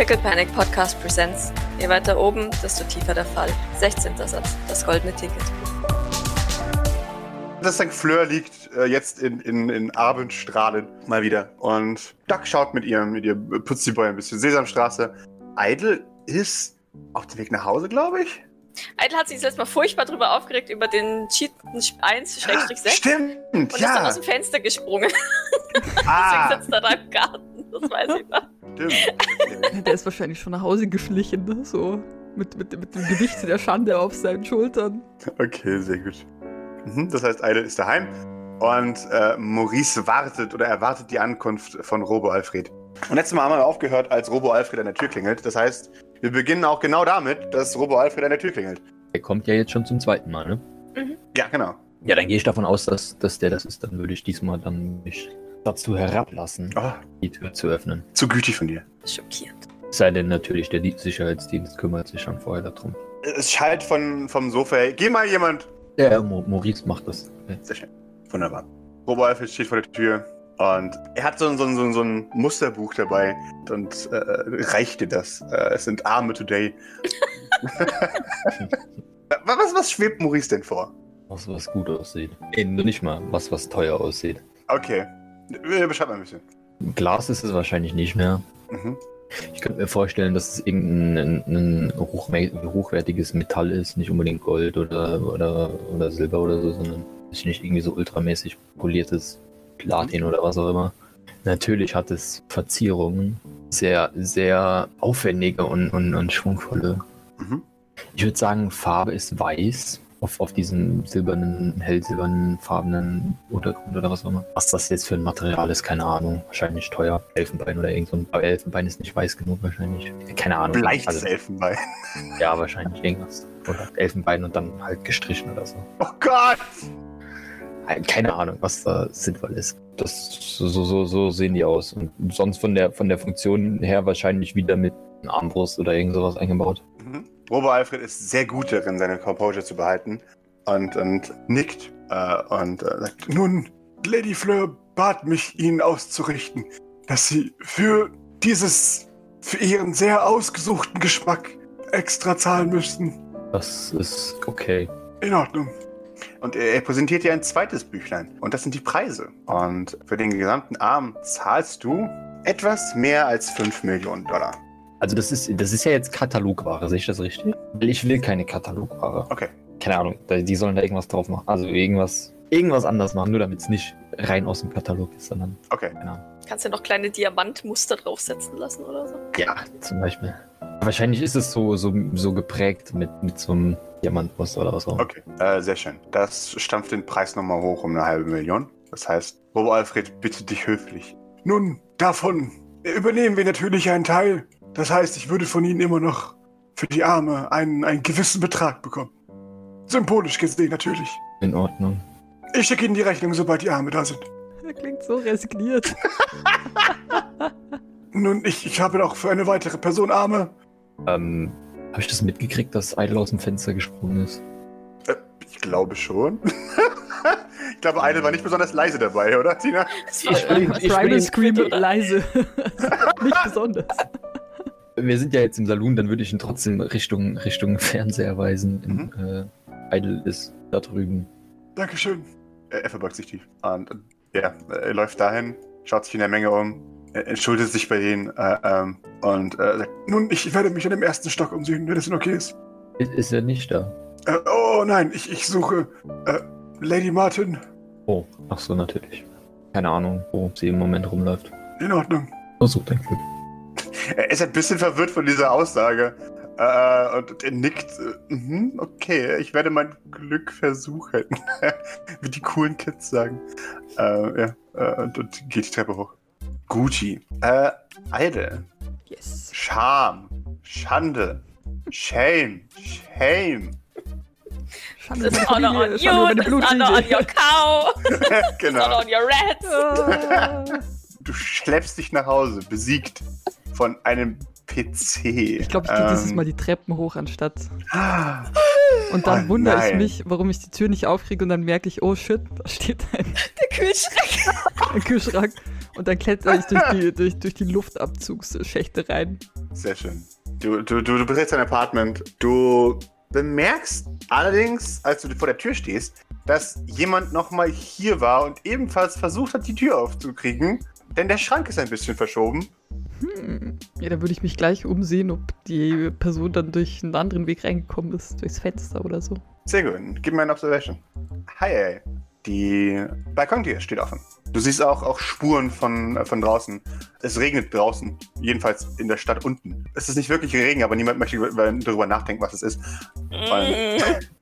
Pickle Panic Podcast Presents. Je weiter oben, desto tiefer der Fall. 16. Satz, das goldene Ticket. Das St. Fleur liegt äh, jetzt in, in, in Abendstrahlen mal wieder. Und Duck schaut mit ihrem, mit ihrem Putziboy ein bisschen Sesamstraße. Idle ist auf dem Weg nach Hause, glaube ich. Idle hat sich das letzte Mal furchtbar drüber aufgeregt über den Cheat 1-6. Stimmt, Und ist dann aus dem Fenster gesprungen. Ah, Deswegen sitzt er da im Garten. Das weiß ich noch. stimmt. Der ist wahrscheinlich schon nach Hause geschlichen, ne? so mit, mit, mit dem Gewicht der Schande auf seinen Schultern. Okay, sehr gut. Mhm, das heißt, Idle ist daheim. Und äh, Maurice wartet oder erwartet die Ankunft von Robo Alfred. Und letztes Mal haben wir aufgehört, als Robo Alfred an der Tür klingelt. Das heißt, wir beginnen auch genau damit, dass Robo Alfred an der Tür klingelt. Der kommt ja jetzt schon zum zweiten Mal, ne? Ja, genau. Ja, dann gehe ich davon aus, dass, dass der das ist. Dann würde ich diesmal dann mich dazu herablassen, Oh, die Tür zu öffnen. zu gütig von dir. Schockierend. Es sei denn natürlich, der Die- Sicherheitsdienst kümmert sich schon vorher darum. Es schallt von, vom Sofa. her, Geh mal jemand. Ja, Mo Maurice macht das. Sehr schön. Wunderbar. Robo Alfred steht vor der Tür und er hat so, ein- so, ein- so, ein- so ein Musterbuch dabei und äh, reicht dir das. Äh, es sind Arme today. was, was schwebt Maurice denn vor? Was, was gut aussieht. Nee, nur nicht mal was, was teuer aussieht. Okay. Beschreib mal ein bisschen. Glas ist es wahrscheinlich nicht mehr. Mhm. Ich könnte mir vorstellen, dass es irgendein ein, ein hochme- hochwertiges Metall ist, nicht unbedingt Gold oder, oder, oder Silber oder so, sondern ist nicht irgendwie so ultramäßig poliertes Platin oder was auch immer. Natürlich hat es Verzierungen, sehr, sehr aufwendige und, und, und schwungvolle. Mhm. Ich würde sagen, Farbe ist weiß. Auf, auf diesem silbernen, hellsilbernen, farbenen Untergrund oder was auch immer. Was das jetzt für ein Material ist, keine Ahnung. Wahrscheinlich teuer. Elfenbein oder irgend so ein. Aber Elfenbein ist nicht weiß genug wahrscheinlich. Keine Ahnung. Bleiches Also, Elfenbein. ja, wahrscheinlich irgendwas. Oder Elfenbein und dann halt gestrichen oder so. Oh Gott! Keine Ahnung, was da sinnvoll ist. Das, so, so, so, sehen die aus. Und sonst von der, von der Funktion her wahrscheinlich wieder mit Armbrust oder irgend sowas eingebaut. Mhm. Robo Alfred ist sehr gut darin, seine Composure zu behalten und, und nickt äh, und äh, sagt, nun, Lady Fleur bat mich, Ihnen auszurichten, dass Sie für dieses, für Ihren sehr ausgesuchten Geschmack extra zahlen müssten. Das ist okay. In Ordnung. Und er, er präsentiert dir ein zweites Büchlein. Und das sind die Preise. Und für den gesamten Arm zahlst du etwas mehr als 5 Millionen Dollar. Also das ist, das ist ja jetzt Katalogware, sehe ich das richtig? Weil ich will keine Katalogware. Okay. Keine Ahnung, die sollen da irgendwas drauf machen. Also irgendwas, irgendwas anders machen, nur damit es nicht rein aus dem Katalog ist, sondern, Okay. keine Ahnung. Kannst du noch kleine Diamantmuster draufsetzen lassen oder so? Ja, zum Beispiel. Wahrscheinlich ist es so, so, so geprägt mit, mit so einem Diamantmuster oder was auch immer. Okay, äh, sehr schön. Das stampft den Preis nochmal hoch um eine halbe Million. Das heißt, Robo Alfred bittet dich höflich. Nun, davon übernehmen wir natürlich einen Teil. Das heißt, ich würde von Ihnen immer noch für die Arme einen, einen gewissen Betrag bekommen. Symbolisch gesehen natürlich. In Ordnung. Ich schicke Ihnen die Rechnung, sobald die Arme da sind. Er klingt so resigniert. Nun, ich, ich habe auch für eine weitere Person Arme. Ähm, habe ich das mitgekriegt, dass Idle aus dem Fenster gesprungen ist? Äh, ich glaube schon. ich glaube, eine war nicht besonders leise dabei, oder, Tina? Das Ich bin- ich bin- Scream leise. Nicht besonders. Wir sind ja jetzt im Saloon, dann würde ich ihn trotzdem Richtung, Richtung Fernseher weisen. In, äh, Idle ist da drüben. Dankeschön. Er, er verbeugt sich tief. Und ja, er läuft dahin, schaut sich in der Menge um, entschuldigt sich bei denen äh, ähm, und äh, sagt, nun, ich werde mich an dem ersten Stock umsehen, wenn das denn okay ist. Ist, ist er nicht da? Äh, oh nein, ich, ich suche äh, Lady Martin. Oh, ach so, natürlich. Keine Ahnung, wo sie im Moment rumläuft. In Ordnung. Versuch dein Glück. Er ist ein bisschen verwirrt von dieser Aussage. Äh, und er nickt. Äh, mhm, okay, ich werde mein Glück versuchen. Wie die coolen Kids sagen. Äh, ja, äh, und, und geht die Treppe hoch. Gucci. Äh, Eide. Yes. Scham. Schande. Shame. Shame. Schande meine honor on you, honor on your cow, honor genau. on your rats. Du schleppst dich nach Hause, besiegt von einem PC. Ich glaube, ich gehe dieses Ähm, Mal die Treppen hoch anstatt. ah, Und dann Oh wundere ich nein. mich, warum ich die Tür nicht aufkriege und dann merke ich, oh shit, da steht ein, Der Kühlschrank. ein Kühlschrank. Und dann kletter ich durch die, durch, durch die Luftabzugsschächte rein. Sehr schön. Du, du, du, du betrittst dein Apartment. Du bemerkst allerdings, als du vor der Tür stehst, dass jemand nochmal hier war und ebenfalls versucht hat, die Tür aufzukriegen. Denn der Schrank ist ein bisschen verschoben. Hm. Ja, dann würde ich mich gleich umsehen, ob die Person dann durch einen anderen Weg reingekommen ist, durchs Fenster oder so. Sehr gut. Gib mir eine Observation. Hi, ey. Die Balkontür steht offen. Du siehst auch, auch Spuren von, äh, von draußen. Es regnet draußen, jedenfalls in der Stadt unten. Es ist nicht wirklich Regen, aber niemand möchte darüber nachdenken, was es ist. Und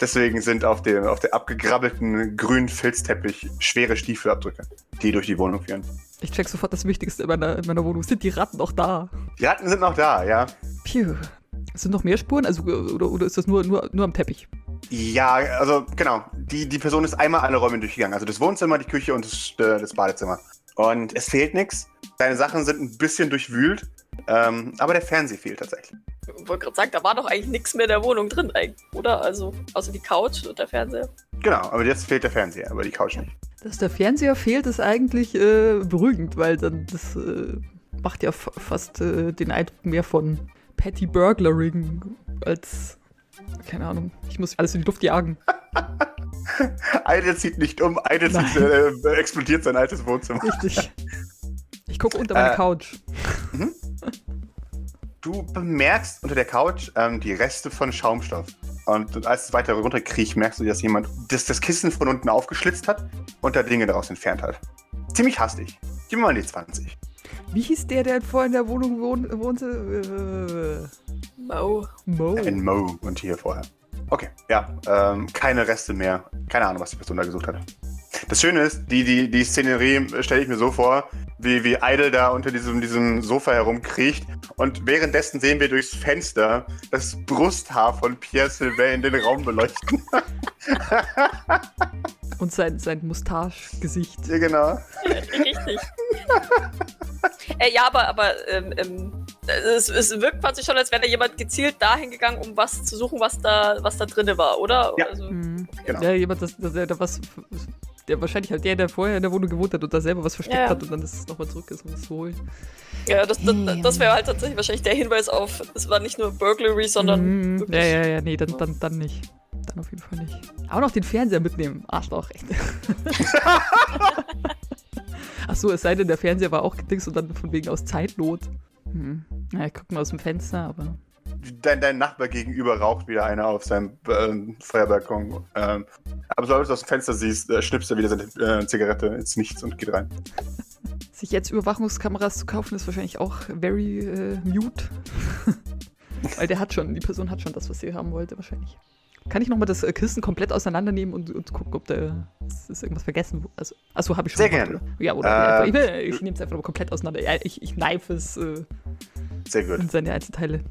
deswegen sind auf dem, auf der abgegrabbelten grünen Filzteppich schwere Stiefelabdrücke, die durch die Wohnung führen. Ich check sofort das Wichtigste in meiner, in meiner Wohnung. Sind die Ratten noch da? Die Ratten sind noch da, ja. Piu. Sind noch mehr Spuren? Also, oder, oder ist das nur, nur, nur am Teppich? Ja, also genau. Die, die Person ist einmal alle Räume durchgegangen. Also das Wohnzimmer, die Küche und das, äh, das Badezimmer. Und es fehlt nichts. Deine Sachen sind ein bisschen durchwühlt. Ähm, aber der Fernseher fehlt tatsächlich. Ich wollte gerade sagen, da war doch eigentlich nichts mehr in der Wohnung drin, oder? Also, außer die Couch und der Fernseher. Genau, aber jetzt fehlt der Fernseher, aber die Couch nicht. Dass der Fernseher fehlt, ist eigentlich äh, beruhigend, weil dann das äh, macht ja fast äh, den Eindruck mehr von Petty Burglaring als keine Ahnung. Ich muss alles in die Luft jagen. eine zieht nicht um, eine zieht, äh, explodiert sein altes Wohnzimmer. Richtig. Ich gucke unter meine äh, Couch. Du bemerkst unter der Couch ähm, die Reste von Schaumstoff. Und als es weiter runterkriecht, merkst du, dass jemand das, das Kissen von unten aufgeschlitzt hat und da Dinge daraus entfernt hat. Ziemlich hastig. Gib mir mal die 20. Wie hieß der, der vorher in der Wohnung wohn wohnte? Äh, Mo. Mo. Ein Mo und hier vorher. Okay, ja, ähm, keine Reste mehr. Keine Ahnung, was die Person da gesucht hat. Das Schöne ist, die, die, die Szenerie stelle ich mir so vor, wie, wie Idle da unter diesem, diesem Sofa herumkriecht. Und währenddessen sehen wir durchs Fenster das Brusthaar von Pierre Sylvain in den Raum beleuchten. Und sein, sein Mustache-Gesicht. Ja, genau. Richtig. äh, ja, aber, aber ähm, ähm, es, es, wirkt quasi schon, als wäre da jemand gezielt dahin gegangen, um was zu suchen, was da, was da drin war, oder? Ja, also, mhm. genau. Ja, jemand, das, das, der, was, der wahrscheinlich halt der, der vorher in der Wohnung gewohnt hat und da selber was versteckt ja. hat und dann das nochmal zurück ist, um es zu holen. Ja, das, das, das wäre halt tatsächlich wahrscheinlich der Hinweis auf, es war nicht nur Burglary, sondern. Mhm. Ja, ja, ja, nee, dann, dann, dann nicht. Dann auf jeden Fall nicht. Auch noch den Fernseher mitnehmen. Arschloch, echt. Achso, es sei denn, der Fernseher war auch gedingst und dann von wegen aus Zeitnot. Hm. Ja, ich guck mal aus dem Fenster, aber. Dein, dein Nachbar gegenüber raucht wieder einer auf seinem äh, Feuerbalkon. Ähm, aber sobald du aus dem Fenster siehst, äh, schnippst er wieder seine äh, Zigarette ins Nichts und geht rein. Sich jetzt Überwachungskameras zu kaufen, ist wahrscheinlich auch very äh, mute. Weil der hat schon, die Person hat schon das, was sie haben wollte, wahrscheinlich. Kann ich nochmal das äh, Kissen komplett auseinandernehmen und, und gucken, ob da ist irgendwas vergessen? Also, achso, habe ich schon. Sehr gerne. Ja, oder? Äh, ich, ich nehme es einfach komplett auseinander. Ja, ich, ich knife es äh, Sehr gut. in seine Einzelteile.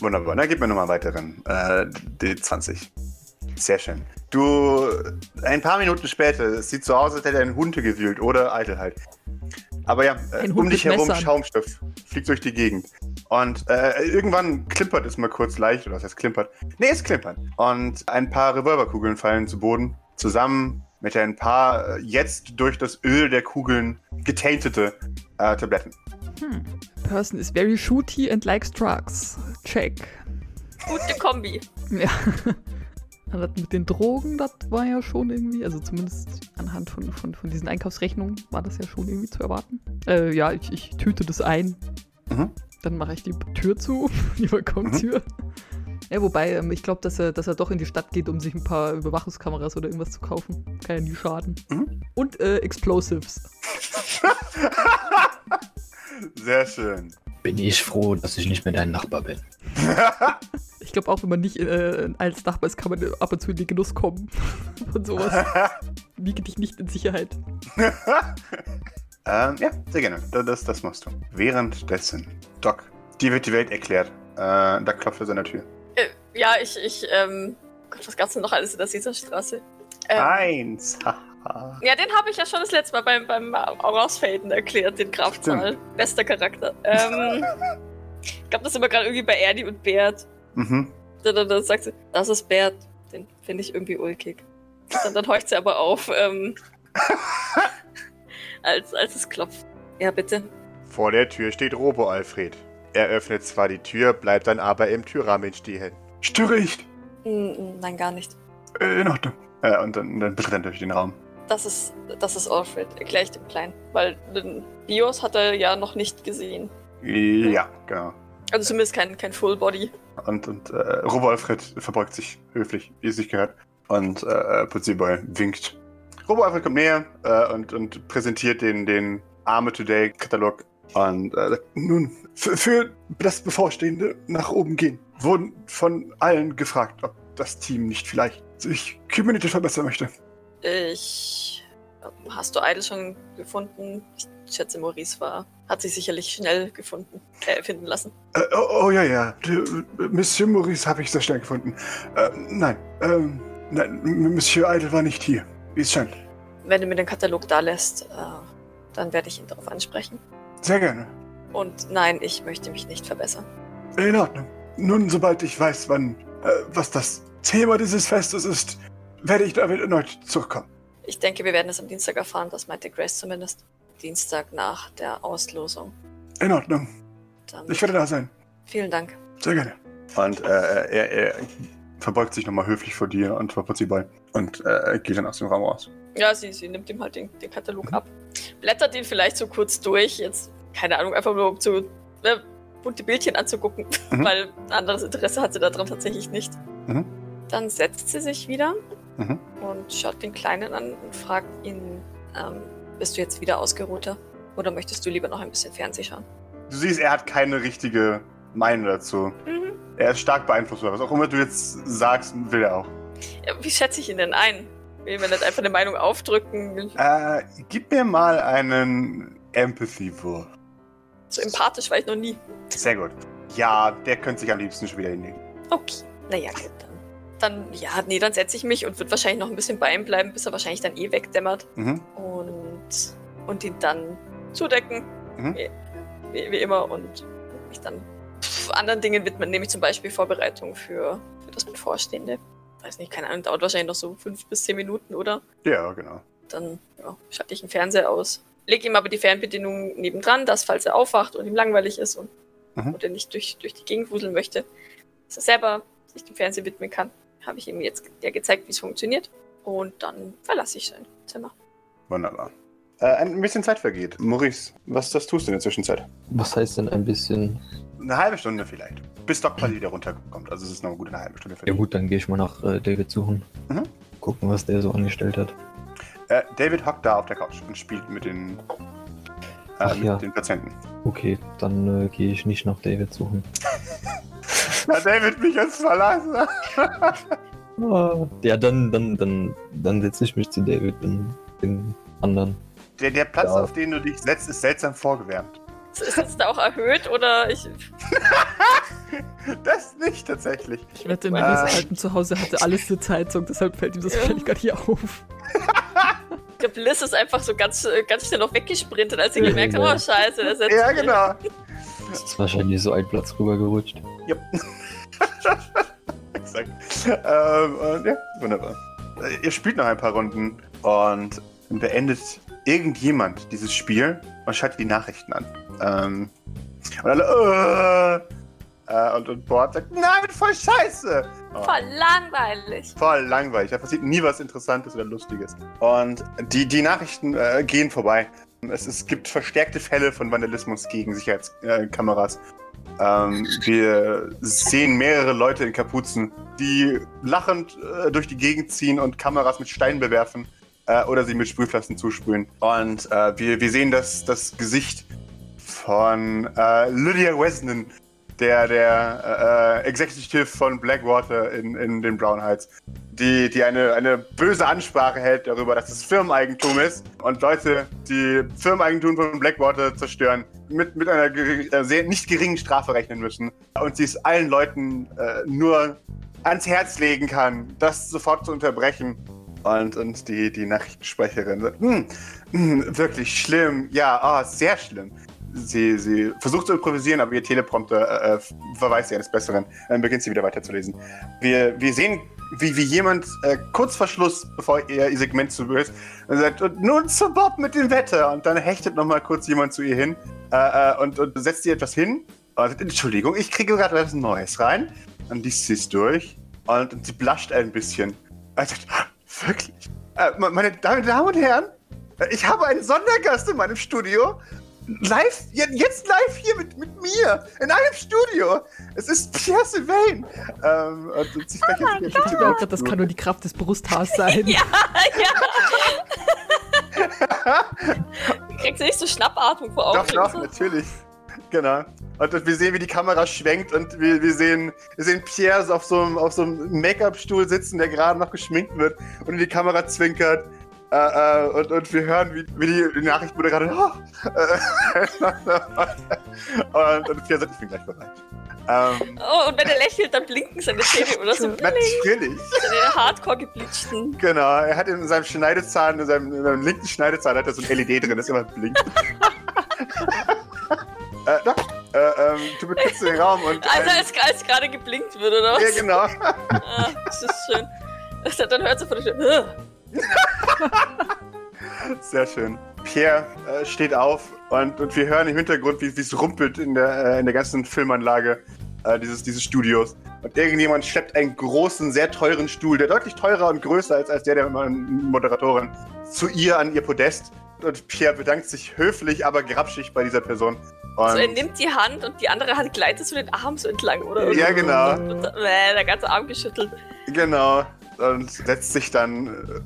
Wunderbar. Dann gib mir nochmal weiteren. Äh, die 20. Sehr schön. Du, ein paar Minuten später, es sieht so aus, als hätte er einen Hunde gewühlt oder Eitelheit. Aber ja, äh, um dich herum Messern. Schaumstoff fliegt durch die Gegend. Und äh, irgendwann klimpert es mal kurz leicht, oder was heißt klimpert? Nee, es klimpert. Und ein paar Revolverkugeln fallen zu Boden, zusammen mit ein paar äh, jetzt durch das Öl der Kugeln getaintete äh, Tabletten. Hm. Person is very shooty and likes drugs. Check. Gute Kombi. Ja. Das mit den Drogen, das war ja schon irgendwie, also zumindest anhand von, von, von diesen Einkaufsrechnungen war das ja schon irgendwie zu erwarten. Äh, ja, ich, ich tüte das ein. Mhm. Dann mache ich die Tür zu, die Balkontür. Mhm. Ja, wobei, ähm, ich glaube, dass er, dass er doch in die Stadt geht, um sich ein paar Überwachungskameras oder irgendwas zu kaufen. Kann ja nie schaden. Mhm. Und äh, Explosives. Sehr schön. Bin ich froh, dass ich nicht mehr dein Nachbar bin. Ich glaube auch, wenn man nicht äh, als Nachbar ist, kann man ab und zu in den Genuss kommen von sowas. Wiege dich nicht in Sicherheit. ähm, ja, sehr gerne. Das, das machst du. Währenddessen, Doc, dir wird die Welt erklärt. Äh, da klopft er seine Tür. Äh, ja, ich, ich, ähm, Gott, was gab's denn noch alles in der Caesarstraße? Ähm, Eins. Ja, den habe ich ja schon das letzte Mal beim, beim Rausfaden erklärt, den Kraftzahl. Bester Charakter. Ähm, ich glaube, das sind wir gerade irgendwie bei Erdi und Bert. Mhm. Dann, dann, dann sagt sie, das ist Bert. Den finde ich irgendwie ulkig. Dann, dann horcht sie aber auf. Ähm, als, als es klopft. Ja, bitte. Vor der Tür steht Robo-Alfred. Er öffnet zwar die Tür, bleibt dann aber im Türrahmen stehen. Störe ich? Nein, gar nicht. Äh, in Ordnung. Äh, und dann, dann betritt er durch den Raum. Das ist, das ist Alfred, erkläre ich dem Kleinen. Weil den Bios hat er ja noch nicht gesehen. Ja, genau. Also zumindest kein, kein Full Body. Und, und äh, Robo Alfred verbeugt sich höflich, wie es sich gehört. Und äh, Putziboy winkt. Robo Alfred kommt näher äh, und, und präsentiert den, den Arme Today Katalog. Und äh, nun, für, für das bevorstehende nach oben gehen, wurden von allen gefragt, ob das Team nicht vielleicht sich Community verbessern möchte. Ich. Hast du Idle schon gefunden? Ich schätze, Maurice war. Hat sich sicherlich schnell gefunden, äh, finden lassen. Äh, oh, oh, ja, ja. Monsieur Maurice habe ich sehr schnell gefunden. Äh, nein, ähm, nein, Monsieur Idle war nicht hier, wie es scheint. Wenn du mir den Katalog da lässt, äh, dann werde ich ihn darauf ansprechen. Sehr gerne. Und nein, ich möchte mich nicht verbessern. In Ordnung. Nun, sobald ich weiß, wann, äh, was das Thema dieses Festes ist, werde ich damit erneut zurückkommen. Ich denke, wir werden es am Dienstag erfahren, das meinte Grace zumindest. Dienstag nach der Auslosung. In Ordnung. Dann ich werde da sein. Vielen Dank. Sehr gerne. Und äh, er, er, verbeugt sich nochmal höflich vor dir und vor sie bei und äh, geht dann aus dem Raum raus. Ja, sie, sie nimmt ihm halt den, den Katalog mhm. ab. Blättert ihn vielleicht so kurz durch. Jetzt, keine Ahnung, einfach nur um zu ne, bunte Bildchen anzugucken, mhm. weil anderes Interesse hat sie daran tatsächlich nicht. Mhm. Dann setzt sie sich wieder mhm. und schaut den Kleinen an und fragt ihn, ähm, bist du jetzt wieder ausgeruhter? Oder möchtest du lieber noch ein bisschen Fernsehen schauen? Du siehst, er hat keine richtige Meinung dazu. Mhm. Er ist stark beeinflusst. Was auch immer du jetzt sagst, will er auch. Ja, wie schätze ich ihn denn ein? Will mir nicht einfach eine Meinung aufdrücken? Äh, gib mir mal einen Empathy-Wurf. So empathisch war ich noch nie. Sehr gut. Ja, der könnte sich am liebsten schon wieder hinlegen. Okay. Naja, gut, dann. Ja, nee, dann setze ich mich und wird wahrscheinlich noch ein bisschen bei ihm bleiben, bis er wahrscheinlich dann eh wegdämmert. Mhm. Und, und ihn dann zudecken. Mhm. Wie, wie, wie, immer. Und mich dann pff, anderen Dingen widmen, nämlich zum Beispiel Vorbereitung für, für das Bevorstehende. Weiß nicht, keine Ahnung, dauert wahrscheinlich noch so fünf bis zehn Minuten, oder? Ja, genau. Dann ja, schalte ich den Fernseher aus. Leg ihm aber die Fernbedienung nebendran, dass, falls er aufwacht und ihm langweilig ist und, mhm. und er nicht durch, durch die Gegend wuseln möchte, dass er selber sich dem Fernsehen widmen kann. Habe ich ihm jetzt ja gezeigt, wie es funktioniert. Und dann verlasse ich sein Zimmer. Wunderbar. Äh, ein bisschen Zeit vergeht. Maurice, was das tust du in der Zwischenzeit? Was heißt denn ein bisschen? Eine halbe Stunde vielleicht. Bis Doc Pally wieder runterkommt. Also es ist noch eine gute eine halbe Stunde für dich. Ja gut, dann gehe ich mal nach äh, David suchen. Mhm. Gucken, was der so angestellt hat. Äh, David hockt da auf der Couch und spielt mit den, äh, mit ja. den Patienten. Okay, dann äh, gehe ich nicht nach David suchen. Na, David mich jetzt verlassen. Ja, dann, dann, dann, dann setze ich mich zu David und den anderen. Der, der Platz, ja. auf den du dich setzt, ist seltsam vorgewärmt. Ist das da auch erhöht oder ich. das nicht tatsächlich. Ich wette, Mellys äh. alten Zuhause hatte alles zur Zeitung, deshalb fällt ihm das wahrscheinlich gar nicht auf. Ich glaube, Liz ist einfach so ganz, ganz schnell noch weggesprintet, als sie gemerkt hat, oh scheiße, das ist Ja, genau. Das ist wahrscheinlich so ein Platz rübergerutscht. Ja. Exakt. Ähm, ja, wunderbar. Ihr spielt noch ein paar Runden und beendet irgendjemand dieses Spiel und schaltet die Nachrichten an. Ähm, und alle, äh, äh, und, und Bord sagt, nein, voll scheiße. Oh. Voll langweilig. Voll langweilig. Da passiert nie was Interessantes oder Lustiges. Und die, die Nachrichten äh, gehen vorbei. Es, es gibt verstärkte Fälle von Vandalismus gegen Sicherheitskameras. Ähm, wir sehen mehrere Leute in Kapuzen, die lachend äh, durch die Gegend ziehen und Kameras mit Steinen bewerfen äh, oder sie mit Sprühflaschen zusprühen. Und äh, wir, wir sehen das, das Gesicht von äh, Lydia Weston, der, der äh, Executive von Blackwater in, in den Brown Heights, die, die eine, eine böse Ansprache hält darüber, dass es Firmeneigentum ist und Leute, die Firmeneigentum von Blackwater zerstören, mit, mit einer äh, sehr nicht geringen Strafe rechnen müssen. Und sie es allen Leuten äh, nur ans Herz legen kann, das sofort zu unterbrechen. Und, und die, die Nachrichtensprecherin sagt, hm, hm, wirklich schlimm, ja, oh, sehr schlimm sie, sie versucht zu improvisieren, aber ihr Teleprompter äh, äh verweist sie eines Besseren. Dann beginnt sie wieder weiterzulesen. Wir, wir sehen wie, wie jemand äh, kurz vor Schluss, bevor er ihr Segment zu ist, sagt, und nun zu Bob mit dem Wetter. Und dann hechtet nochmal kurz jemand zu ihr hin äh, äh, und, und setzt ihr etwas hin. Und sagt, Entschuldigung, ich kriege gerade etwas Neues rein. Dann liest sie durch und, und sie blascht ein bisschen. Und sagt, wirklich? Äh, meine Damen und Herren, ich habe einen Sondergast in meinem Studio. Live, jetzt live hier mit, mit mir, in einem Studio. Es ist Pierre Sylvain. Ähm, und, und sie oh mein Gott. Das kann nur die Kraft des Brusthaars sein. ja, ja. Kriegst du nicht so Schnappatmung vor Augen? Doch, doch, natürlich. Genau. Und wir sehen, wie die Kamera schwenkt und wir, wir, sehen, wir sehen Pierre so auf so einem, auf so einem Make-up-Stuhl sitzen, der gerade noch geschminkt wird und in die Kamera zwinkert. Äh, äh, und, und wir hören, wie, wie die, die Nachrichtenmoderatorin. Oh, äh, und, und Pierre sagt, ich bin gleich bereit. Ähm, oh, und wenn er lächelt, dann blinken seine Zähne oder so. Natürlich. Seine hardcore gebleachten. Genau, er hat in seinem Schneidezahn, in seinem, in seinem linken Schneidezahn hat er so ein LED drin, das immer blinkt. äh, doch, äh, ähm, du betrittst den Raum und. Also, als, als gerade geblinkt wird, oder was? Ja, genau. ah, das ist schön. Dann hört sie von der Sehr schön. Pierre äh, steht auf und, und wir hören im Hintergrund, wie es rumpelt in der, äh, in der ganzen Filmanlage äh, dieses, dieses Studios. Und irgendjemand schleppt einen großen, sehr teuren Stuhl, der deutlich teurer und größer ist als der der Moderatorin, zu ihr an ihr Podest. Und Pierre bedankt sich höflich, aber grapschig bei dieser Person. Und so, er nimmt die Hand und die andere Hand gleitet so den Arm so entlang, oder? Ja, genau. Und, und, äh, der ganze Arm geschüttelt. Genau. Und setzt sich dann äh,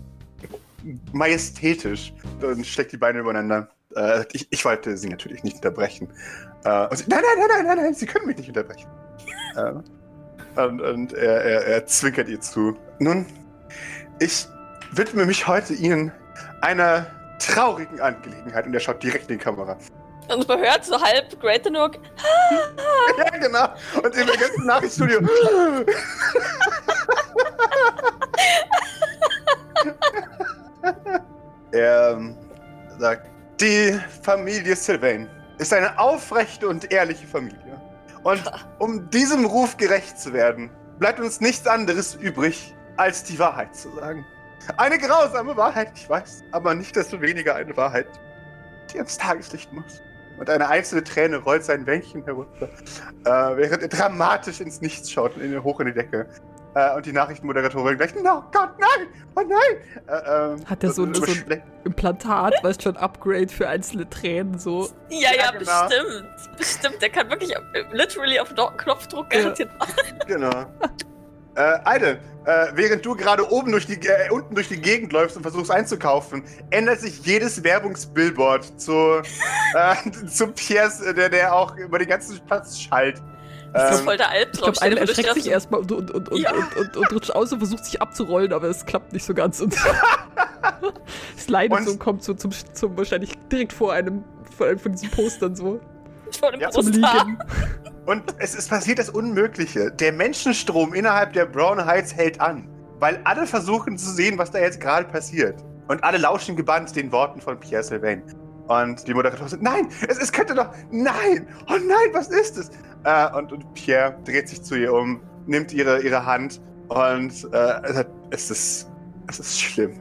majestätisch und steckt die Beine übereinander. Äh, ich, ich, wollte sie natürlich nicht unterbrechen. Äh, sie, nein, nein, nein, nein, nein, nein, sie können mich nicht unterbrechen. äh, und, und er, er, er, zwinkert ihr zu. Nun, ich widme mich heute Ihnen einer traurigen Angelegenheit und er schaut direkt in die Kamera. Und man hört so halb Great Nook. ja, genau. Und im ganzen Nachrichtenstudio. er ähm, sagt, die Familie Sylvain ist eine aufrechte und ehrliche Familie. Und um diesem Ruf gerecht zu werden, bleibt uns nichts anderes übrig, als die Wahrheit zu sagen. Eine grausame Wahrheit, ich weiß, aber nicht desto weniger eine Wahrheit, die ans Tageslicht muss. Und eine einzelne Träne rollt sein Wänkchen herunter, äh, während er dramatisch ins Nichts schaut und hoch in die Decke. Äh, und die Nachrichtenmoderatorin gleich, no Gott, nein, oh nein. Äh, ähm, Hat er so, so, ein Implantat, weißt schon, Upgrade für einzelne Tränen so. Ja, ja, ja genau. bestimmt. Bestimmt. Der kann wirklich literally auf Knopfdruck garantiert ja. Genau. äh, Eide, äh, während du gerade oben durch die, äh, unten durch die Gegend läufst und versuchst einzukaufen, ändert sich jedes Werbungsbillboard zu, äh, zu Piers, der, der auch über den ganzen Platz schallt. Das ist ähm, voll der Albtraum. Ich glaube, einer erschreckt sich erstmal und, und, und, ja. und, und, und, rutscht aus und versucht sich abzurollen, aber es klappt nicht so ganz. Und und so und kommt so zum, zum, wahrscheinlich direkt vor einem, vor einem von diesen Postern so. Vor dem ja, zum Liegen. Und es ist passiert das Unmögliche. Der Menschenstrom innerhalb der Brown Heights hält an, weil alle versuchen zu sehen, was da jetzt gerade passiert. Und alle lauschen gebannt den Worten von Pierre Sylvain. Und die Moderatorin sagt, nein, es, es könnte doch, nein, oh nein, was ist es? Äh, und, und, Pierre dreht sich zu ihr um, nimmt ihre, ihre Hand und äh, es, ist, es ist schlimm.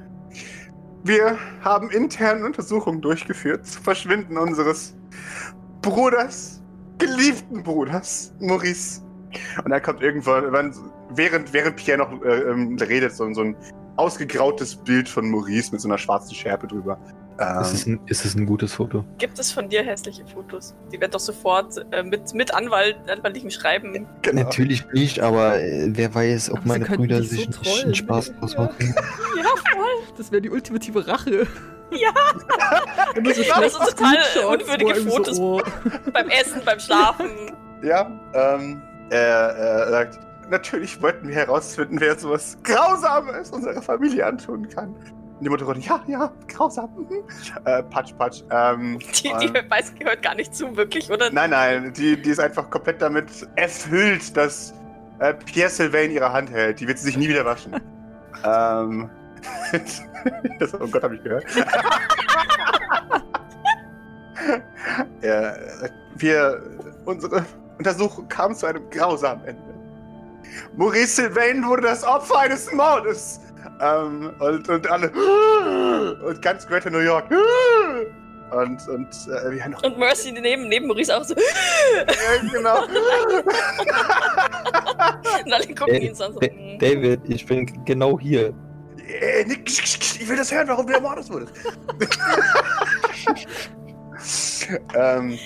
Wir haben interne Untersuchungen durchgeführt zum Verschwinden unseres Bruders, geliebten Bruders, Maurice. Und er kommt irgendwann, während, während Pierre noch äh, ähm, redet, so, so ein ausgegrautes Bild von Maurice mit so einer schwarzen Schärpe drüber. Ähm, ist, es ein, ist es ein gutes Foto? Gibt es von dir hässliche Fotos? Die wird doch sofort äh, mit, mit Anwalt, anwaltlichem Schreiben. Genau. Natürlich nicht, aber äh, wer weiß, ob aber meine Brüder sich so einen Spaß draus machen. ja, voll. Das wäre die ultimative Rache. Ja! So das sind total unwürdige Fotos so, oh. beim Essen, beim Schlafen. Ja, ähm, er, er sagt, natürlich wollten wir herausfinden, wer sowas Grausames unserer Familie antun kann. Und die Mutter ja, ja, grausam. Mhm. äh, patsch, patsch. Ähm, die, die ähm, weiß, gehört gar nicht zu, wirklich, oder? Nein, nein, die, die ist einfach komplett damit erfüllt, dass äh, Pierre Sylvain ihre Hand hält. Die wird sie sich nie wieder waschen. ähm, das, oh Gott, habe ich gehört. ja, wir, unsere Untersuchung kam zu einem grausamen Ende. Maurice Sylvain wurde das Opfer eines Mordes. Ähm, und, und alle. Und ganz Greater New York. Und, und, äh, wie noch. Und Mercy neben, neben Maurice auch so. ja, genau. und alle gucken ihn so. Hm. David, ich bin genau hier. Äh, Nick, ich will das hören, warum du ermordet wurdest. ähm,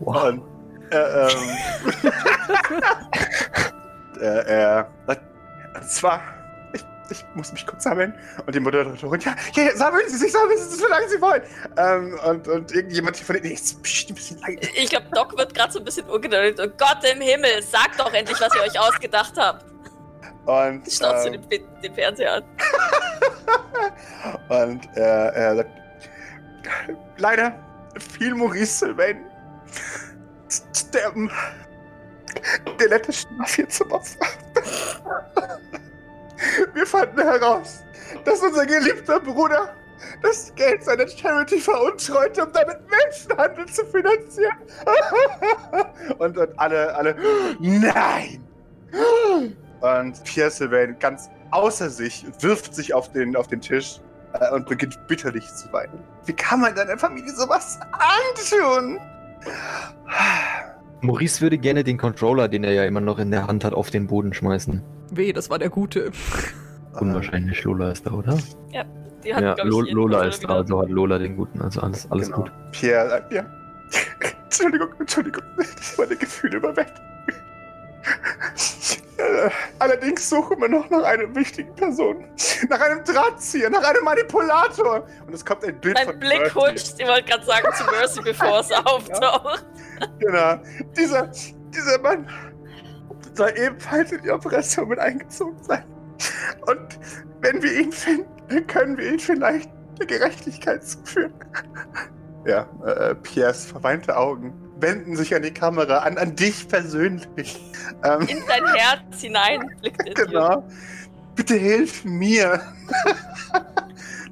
wow. Und, äh, ähm, äh, äh, und zwar, ich muss mich kurz sammeln und die Moderatorin, ja, ja, sammeln Sie sich, sammeln Sie sich, so lange Sie wollen. Ähm, und, und irgendjemand hier von denen, ist bestimmt ein bisschen leid. Ich glaube, Doc wird gerade so ein bisschen ungeduldig. Oh Gott im Himmel, sagt doch endlich, was ihr euch ausgedacht habt. Und. Schnauzt ähm, du den, den Fernseher an. und er, er sagt, leider fiel Maurice Sylvain sterben der lettischen Mafia zum Opfer. Wir fanden heraus, dass unser geliebter Bruder das Geld seiner Charity veruntreute, um damit Menschenhandel zu finanzieren. und, und alle, alle, nein! Und Pierre Sylvain ganz außer sich wirft sich auf den, auf den Tisch äh, und beginnt bitterlich zu weinen. Wie kann man deiner Familie sowas antun? Maurice würde gerne den Controller, den er ja immer noch in der Hand hat, auf den Boden schmeißen. Weh, das war der gute. Unwahrscheinlich, Lola ist da, oder? Ja, die hat, ja, Lo ich, Lola ist da, also hat Lola den guten, also alles, alles genau. gut. Pierre sagt, ja. Entschuldigung, Entschuldigung, meine Gefühle überwältigt. Äh, allerdings suchen wir noch nach einer wichtigen Person. Nach einem Drahtzieher, nach einem Manipulator. Und es kommt ein Bild mein von Blick Mercy. huscht, ich wollte gerade sagen, zu Mercy, bevor es auftaucht. Genau. Dieser, dieser Mann soll ebenfalls in die Operation mit eingezogen sein. Und wenn wir ihn finden, dann können wir ihn vielleicht der Gerechtigkeit zuführen. Ja, äh, Piers verweinte Augen wenden sich an die Kamera, an, an dich persönlich. Ähm, In dein Herz hinein blickt er Genau. Dir. Bitte hilf mir.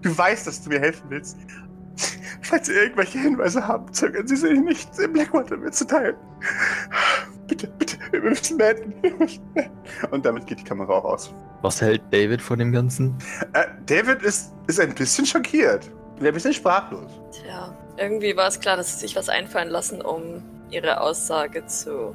du weißt, dass du mir helfen willst. Falls Sie irgendwelche Hinweise haben, zögern Sie sich nicht, im Blackwater mitzuteilen. Bitte, bitte, wir müssen melden. Und damit geht die Kamera auch aus. Was hält David von dem Ganzen? Äh, David ist, ist ein bisschen schockiert. Ein bisschen sprachlos. Tja, irgendwie war es klar, dass sie sich was einfallen lassen, um ihre Aussage zu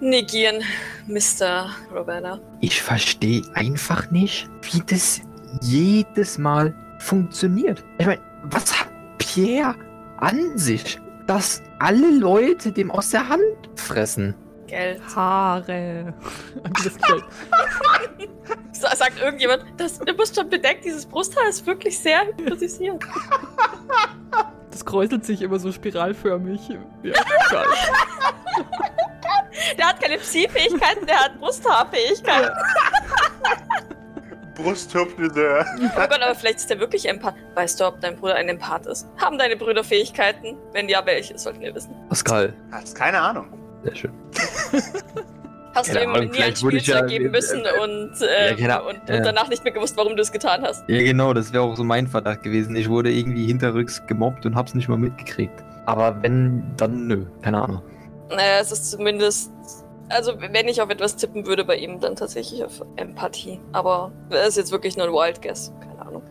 negieren, Mr. Roberta. Ich verstehe einfach nicht, wie das jedes Mal funktioniert. Ich meine, was hat Pierre an sich, dass alle Leute dem aus der Hand fressen? Geld. Haare. Geld. Sagt irgendjemand, das, du musst schon bedenken, dieses Brusthaar ist wirklich sehr hypnotisiert. Das kräuselt sich immer so spiralförmig. Ja. Der hat keine Psi-Fähigkeiten, der hat Brusthaarfähigkeiten. Brusthypnose. Oh Gott, aber vielleicht ist der wirklich Empath. Weißt du, ob dein Bruder ein Empath ist? Haben deine Brüder Fähigkeiten? Wenn ja, welche, sollten wir wissen. Pascal. Hast keine Ahnung. Sehr schön. Hast Keine du ihm nie ein Spielzeug ja, geben müssen äh, und, äh, ja, und, und, danach nicht mehr gewusst, warum du es getan hast? Ja, genau, das wäre auch so mein Verdacht gewesen. Ich wurde irgendwie hinterrücks gemobbt und hab's nicht mal mitgekriegt. Aber wenn, dann nö, keine Ahnung. Naja, es ist zumindest. Also, wenn ich auf etwas tippen würde bei ihm, dann tatsächlich auf Empathie. Aber es ist jetzt wirklich nur ein Wild Guess. Keine Ahnung.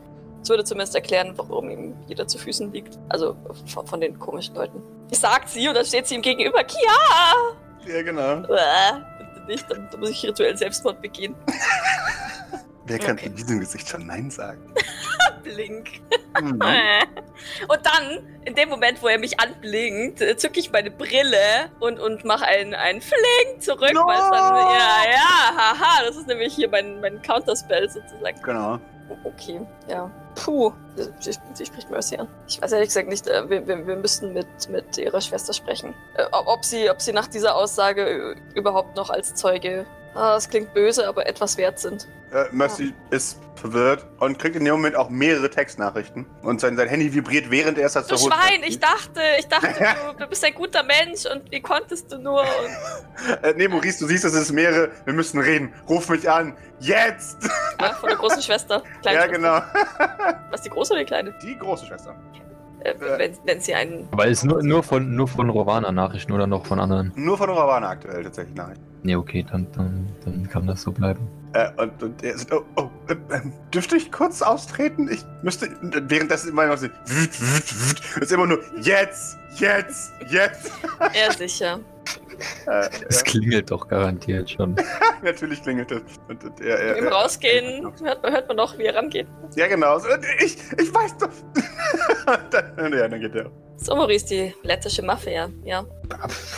Es würde zumindest erklären, warum ihm jeder zu Füßen liegt. Also von, von den komischen Leuten. Sagt sie und dann steht sie ihm gegenüber. Kia! Ja, genau. bitte nicht, dann, dann, muss ich rituell Selbstmord begehen. Wer kann okay. in diesem Gesicht schon Nein sagen? Blink. Mhm. und dann, in dem Moment, wo er mich anblinkt, zücke ich meine Brille und, und mache einen, einen Flink zurück, no! weil dann, ja, ja, haha, das ist nämlich hier mein, mein Counterspell sozusagen. Genau. Okay, ja. Puh, sie, sie spricht Mercy an. Ich weiß ehrlich gesagt nicht, äh, wir, wir, wir müssten mit, mit ihrer Schwester sprechen. Äh, ob, sie, ob sie nach dieser Aussage überhaupt noch als Zeuge Ah, das klingt böse, aber etwas wert sind. Äh, Mercy ja. ist verwirrt und kriegt in dem Moment auch mehrere Textnachrichten. Und sein, sein Handy vibriert, während er es Du Schwein, ich dachte, ich dachte, du, du, bist ein guter Mensch und wie konntest du nur? äh, nee, Maurice, du siehst, es ist mehrere. Wir müssen reden. Ruf mich an. Jetzt! Ja, von der großen Schwester. Kleine ja, Schwester. genau. Was, die große oder die kleine? Die große Schwester. äh, wenn, wenn sie einen. Aber ist nur, nur von, nur von Rovana Nachrichten oder noch von anderen? Nur von Rovana aktuell tatsächlich Nachrichten. Nee, okay, dann, dann, dann kann das so bleiben. Äh, und, und er sagt, oh, oh äh, äh, dürfte ich kurz austreten? Ich müsste, währenddessen immer noch so, ist immer nur, jetzt, jetzt, jetzt. Ja, sicher. Äh, es klingelt doch garantiert schon. Natürlich klingelt es. Und, und, er, er, Im Rausgehen hört, hört man noch, wie er rangeht. Ja, genau. Ich, ich weiß doch. dann, ja, dann geht er. So, Maurice, die lettische Mafia, ja.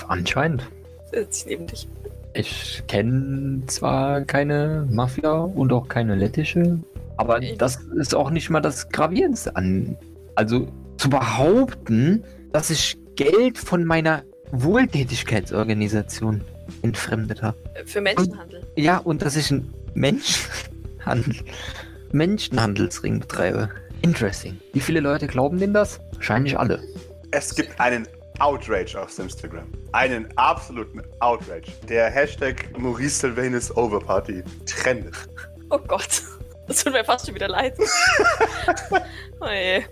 Anscheinend. Sitzt neben dich. Ich kenne zwar keine Mafia und auch keine lettische, aber das ist auch nicht mal das Gravierendste an. Also zu behaupten, dass ich Geld von meiner Wohltätigkeitsorganisation entfremdet habe. Für Menschenhandel. Und, ja, und dass ich einen Menschenhandel, Menschenhandelsring betreibe. Interesting. Wie viele Leute glauben denn das? Wahrscheinlich alle. Es gibt einen Outrage auf Instagram. Einen absoluten Outrage. Der Hashtag Maurice Sylvanus Overparty trendet. Oh Gott. Das tut mir fast schon wieder leid. oh je.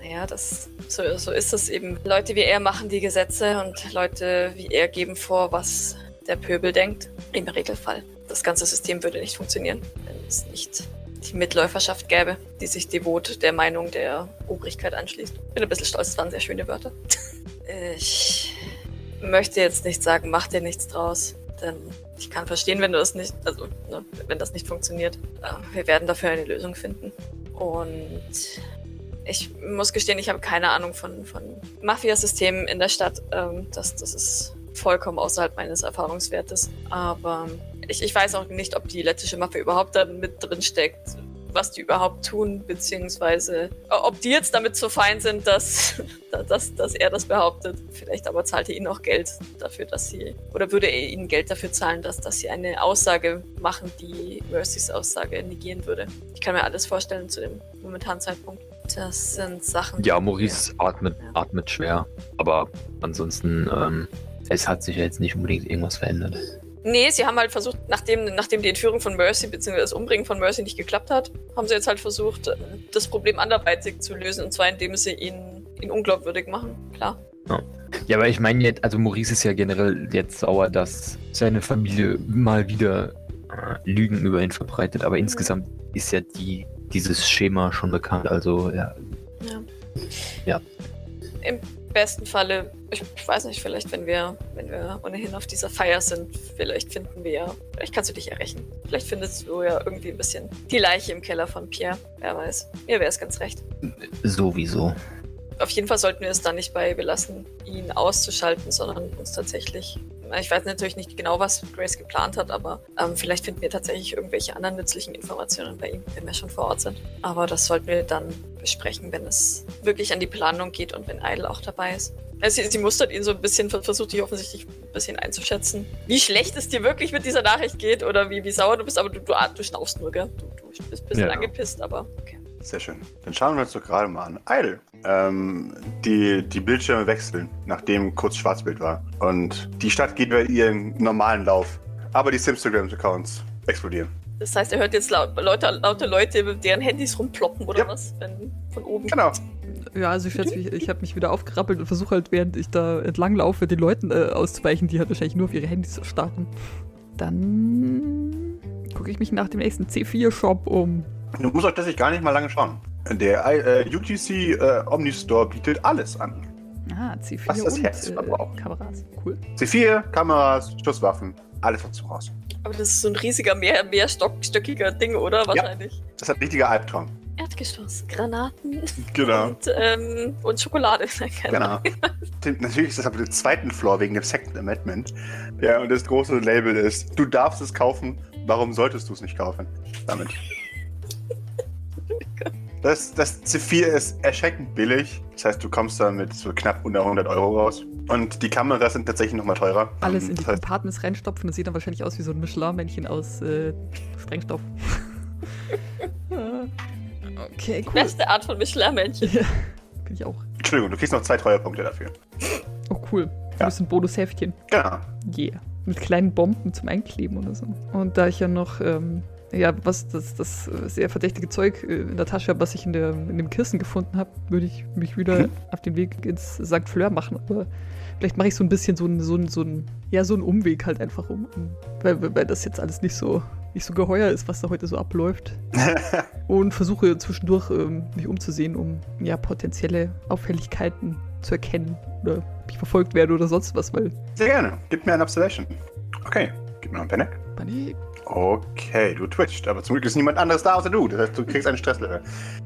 Naja, das, so, so ist es eben. Leute wie er machen die Gesetze und Leute wie er geben vor, was der Pöbel denkt. Im Regelfall. Das ganze System würde nicht funktionieren, wenn es nicht die Mitläuferschaft gäbe, die sich devot der Meinung der Obrigkeit anschließt. Bin ein bisschen stolz, das waren sehr schöne Wörter. Ich möchte jetzt nicht sagen, mach dir nichts draus. Denn ich kann verstehen, wenn du das nicht, also ne, wenn das nicht funktioniert. Wir werden dafür eine Lösung finden. Und ich muss gestehen, ich habe keine Ahnung von, von Mafia-Systemen in der Stadt. Ähm, das, das ist vollkommen außerhalb meines Erfahrungswertes. Aber ich, ich weiß auch nicht, ob die lettische Mafia überhaupt da mit drin steckt, was die überhaupt tun, beziehungsweise ob die jetzt damit so fein sind, dass, dass, dass er das behauptet. Vielleicht aber zahlt er ihnen auch Geld dafür, dass sie, oder würde er ihnen Geld dafür zahlen, dass, dass sie eine Aussage machen, die Mercys Aussage negieren würde. Ich kann mir alles vorstellen zu dem momentanen Zeitpunkt. Das sind Sachen. Ja, Maurice atmet, ja. atmet schwer. Aber ansonsten, ähm, es hat sich ja jetzt nicht unbedingt irgendwas verändert. Nee, sie haben halt versucht, nachdem, nachdem die Entführung von Mercy bzw. das Umbringen von Mercy nicht geklappt hat, haben sie jetzt halt versucht, das Problem anderweitig zu lösen. Und zwar indem sie ihn, ihn unglaubwürdig machen. Klar. Ja. ja, aber ich meine jetzt, also Maurice ist ja generell jetzt sauer, dass seine Familie mal wieder äh, Lügen über ihn verbreitet. Aber insgesamt ist ja die dieses Schema schon bekannt. Also ja. Ja. ja. Im besten Falle, ich, ich, weiß nicht, vielleicht wenn wir, wenn wir ohnehin auf dieser Feier sind, vielleicht finden wir ja, vielleicht kannst du dich errechnen. Vielleicht findest du ja irgendwie ein bisschen die Leiche im Keller von Pierre. Wer weiß. Mir wäre es ganz recht. Sowieso. Auf jeden Fall sollten wir es da nicht bei belassen, ihn auszuschalten, sondern uns tatsächlich ich weiß natürlich nicht genau, was Grace geplant hat, aber ähm, vielleicht finden wir tatsächlich irgendwelche anderen nützlichen Informationen bei ihm, wenn wir schon vor Ort sind. Aber das sollten wir dann besprechen, wenn es wirklich an die Planung geht und wenn Idle auch dabei ist. Also sie, sie mustert ihn so ein bisschen, versucht dich offensichtlich ein bisschen einzuschätzen, wie schlecht es dir wirklich mit dieser Nachricht geht oder wie, wie sauer du bist, aber du, du, du schnaufst nur, gell? Du, du bist ein bisschen ja. angepisst, aber okay. Sehr schön. Dann schauen wir uns doch gerade mal an. Idle. Ähm, die, die Bildschirme wechseln, nachdem kurz Schwarzbild war. Und die Stadt geht bei ihren normalen Lauf. Aber die Simstagram-Accounts explodieren. Das heißt, er hört jetzt laut, Leute, laute Leute, deren Handys rumploppen oder ja. was? Wenn, von oben. Genau. Ja, also ich, ich, ich habe mich wieder aufgerappelt und versuche halt, während ich da entlang laufe, den Leuten äh, auszuweichen, die halt wahrscheinlich nur auf ihre Handys starten. Dann gucke ich mich nach dem nächsten C4-Shop um. Du musst euch tatsächlich gar nicht mal lange schauen. Der äh, UTC äh, Omnistore bietet alles an. Ah, C4 was das und Herz äh, Kameras. Cool. C4, Kameras, Schusswaffen, alles dazu raus. Aber das ist so ein riesiger, mehr, mehrstöckiger Ding, oder? Wahrscheinlich. Ja, das hat richtiger Albtraum. Erdgeschoss, Granaten genau. und, ähm, und Schokolade. genau. Natürlich ist das aber der zweiten Floor wegen dem Second Amendment. Ja, und das große Label ist, du darfst es kaufen, warum solltest du es nicht kaufen? Damit. Das, das C4 ist erschreckend billig. Das heißt, du kommst da mit so knapp unter 100 Euro raus. Und die Kameras sind tatsächlich nochmal teurer. Alles in die Compartments reinstopfen. Das sieht dann wahrscheinlich aus wie so ein Michelin-Männchen aus äh, Sprengstoff. okay, cool. Beste Art von Michelin-Männchen. Ja, bin ich auch. Entschuldigung, du kriegst noch zwei Treuerpunkte dafür. Oh, cool. Ja. Das sind Bonusheftchen. Genau. Yeah. Mit kleinen Bomben zum Einkleben oder so. Und da ich ja noch ähm, ja, was das, das sehr verdächtige Zeug äh, in der Tasche, was ich in, der, in dem Kissen gefunden habe, würde ich mich wieder mhm. auf den Weg ins St. Fleur machen. Aber vielleicht mache ich so ein bisschen so einen so so ein, ja, so einen Umweg halt einfach um. Weil, weil das jetzt alles nicht so, nicht so geheuer ist, was da heute so abläuft. und versuche zwischendurch ähm, mich umzusehen, um ja potenzielle Auffälligkeiten zu erkennen oder ob ich verfolgt werde oder sonst was, weil. Sehr gerne. Gib mir ein Observation. Okay, gib mir noch ein Panic. Panic. Okay, du twitcht, aber zum Glück ist niemand anderes da außer du. Das heißt, du kriegst einen Stresslevel.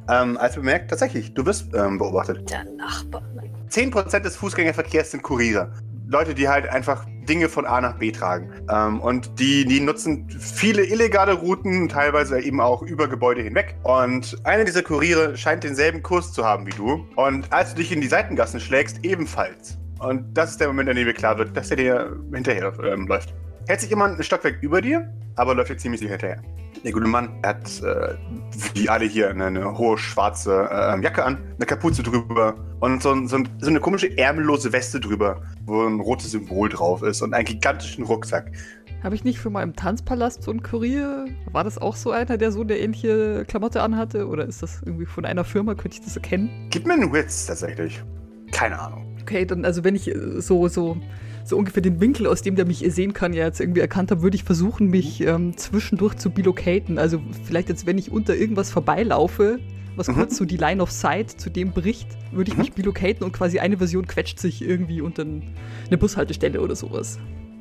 Ähm, als bemerkt, tatsächlich, du wirst ähm, beobachtet. Der Nachbar. 10% des Fußgängerverkehrs sind Kuriere. Leute, die halt einfach Dinge von A nach B tragen. Ähm, und die, die nutzen viele illegale Routen, teilweise eben auch über Gebäude hinweg. Und einer dieser Kuriere scheint denselben Kurs zu haben wie du. Und als du dich in die Seitengassen schlägst, ebenfalls. Und das ist der Moment, an dem mir klar wird, dass er dir hinterher ähm, läuft. Hält sich immer ein Stockwerk über dir, aber läuft jetzt ziemlich hinterher. Der gute Mann hat, äh, wie alle hier, eine, eine hohe schwarze äh, Jacke an, eine Kapuze drüber und so, so, so, eine komische ärmellose Weste drüber, wo ein rotes Symbol drauf ist und einen gigantischen Rucksack. Habe ich nicht für mal im Tanzpalast so einen Kurier? War das auch so einer, der so eine ähnliche Klamotte anhatte? Oder ist das irgendwie von einer Firma? Könnte ich das erkennen? Gib mir einen Witz tatsächlich. Keine Ahnung. Okay, dann, also wenn ich äh, so, so so ungefähr den Winkel, aus dem der mich sehen kann, ja jetzt irgendwie erkannt habe, würde ich versuchen, mich ähm, zwischendurch zu bilocaten. Also vielleicht jetzt, wenn ich unter irgendwas vorbeilaufe, was mhm. kurz so die Line of Sight zu dem bricht, würde ich mhm. mich bilocaten und quasi eine Version quetscht sich irgendwie unter eine Bushaltestelle oder sowas.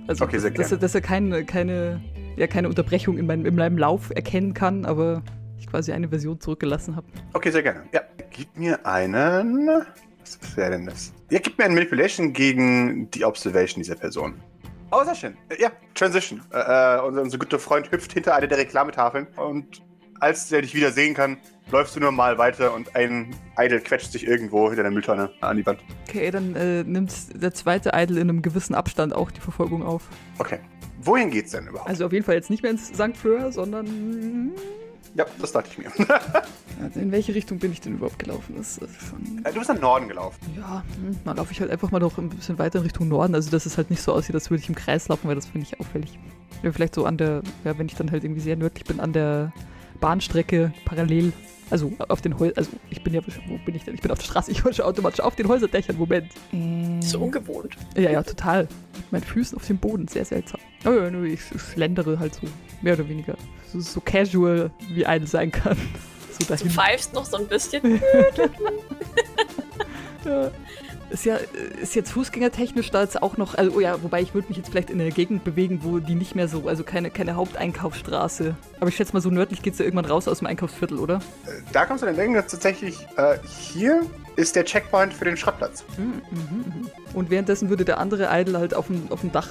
Also, okay, dass, dass, dass, er keine, keine, ja, keine Unterbrechung in meinem, in meinem Lauf erkennen kann, aber ich quasi eine Version zurückgelassen habe. Okay, sehr gerne. Ja, gib mir einen wäre denn das? Ja, gib mir eine Manipulation gegen die Observation dieser Person. Oh, sehr schön. Äh, ja, Transition. Äh, äh, unser, unser guter Freund hüpft hinter eine der Reklametafeln und als er dich wieder sehen kann, läufst du normal weiter und ein Idol quetscht sich irgendwo hinter der Mülltonne an die Wand. Okay, dann äh, nimmt der zweite Idol in einem gewissen Abstand auch die Verfolgung auf. Okay. Wohin geht's denn überhaupt? Also auf jeden Fall jetzt nicht mehr ins St. Fleur, sondern ja, das dachte ich mir. also in welche Richtung bin ich denn überhaupt gelaufen? Das ist schon... Äh, du bist nach Norden gelaufen. Ja, hm, dann laufe ich halt einfach mal noch ein bisschen weiter in Richtung Norden. Also, dass es halt nicht so aussieht, als würde ich im Kreis laufen, weil das finde ich auffällig. Ja, vielleicht so an der, ja, wenn ich dann halt irgendwie sehr nördlich bin, an der Bahnstrecke parallel. Also auf den Häusern, also ich bin ja, wo bin ich denn? Ich bin auf der Straße, ich wollte automatisch auf den Häuserdächern, Moment. So ungewohnt. Ja, ja, total. Mit meinen Füßen auf dem Boden, sehr seltsam. Oh ja, ich schlendere halt so, mehr oder weniger so, so casual wie eine sein kann. So dahin. Du pfeifst noch so ein bisschen. ja. Ist ja ist jetzt fußgängertechnisch da jetzt auch noch, also oh ja, wobei ich würde mich jetzt vielleicht in einer Gegend bewegen, wo die nicht mehr so, also keine, keine Haupteinkaufsstraße. Aber ich schätze mal, so nördlich geht es ja irgendwann raus aus dem Einkaufsviertel, oder? Äh, da kommst du dann denken, dass tatsächlich äh, hier ist der Checkpoint für den Schrottplatz. Mhm, mh, mh. Und währenddessen würde der andere Idol halt auf dem, auf dem Dach,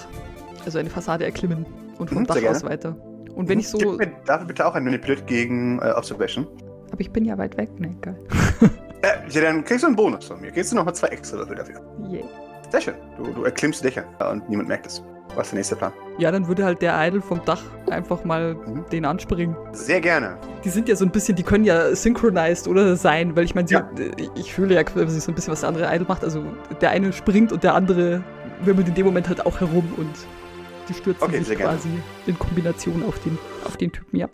also eine Fassade erklimmen und vom mhm, Dach aus weiter. Und wenn ich so. Gib mir dafür bitte auch ein Manipulate gegen äh, Observation. Aber ich bin ja weit weg, ne? Geil. äh, ja, dann kriegst du einen Bonus von mir. Kriegst du nochmal zwei extra Würfel dafür. Yeah. Sehr schön. Du, du erklimmst Dächer und niemand merkt es. Was ist der nächste Plan? Ja, dann würde halt der Idol vom Dach einfach mal mhm. den anspringen. Sehr gerne. Die sind ja so ein bisschen, die können ja synchronized oder sein, weil ich meine, ja. ich fühle ja quasi so ein bisschen, was der andere Idol macht. Also der eine springt und der andere wirbelt in dem Moment halt auch herum und die stürzen okay, sich quasi in Kombination auf den, auf den Typen, ja.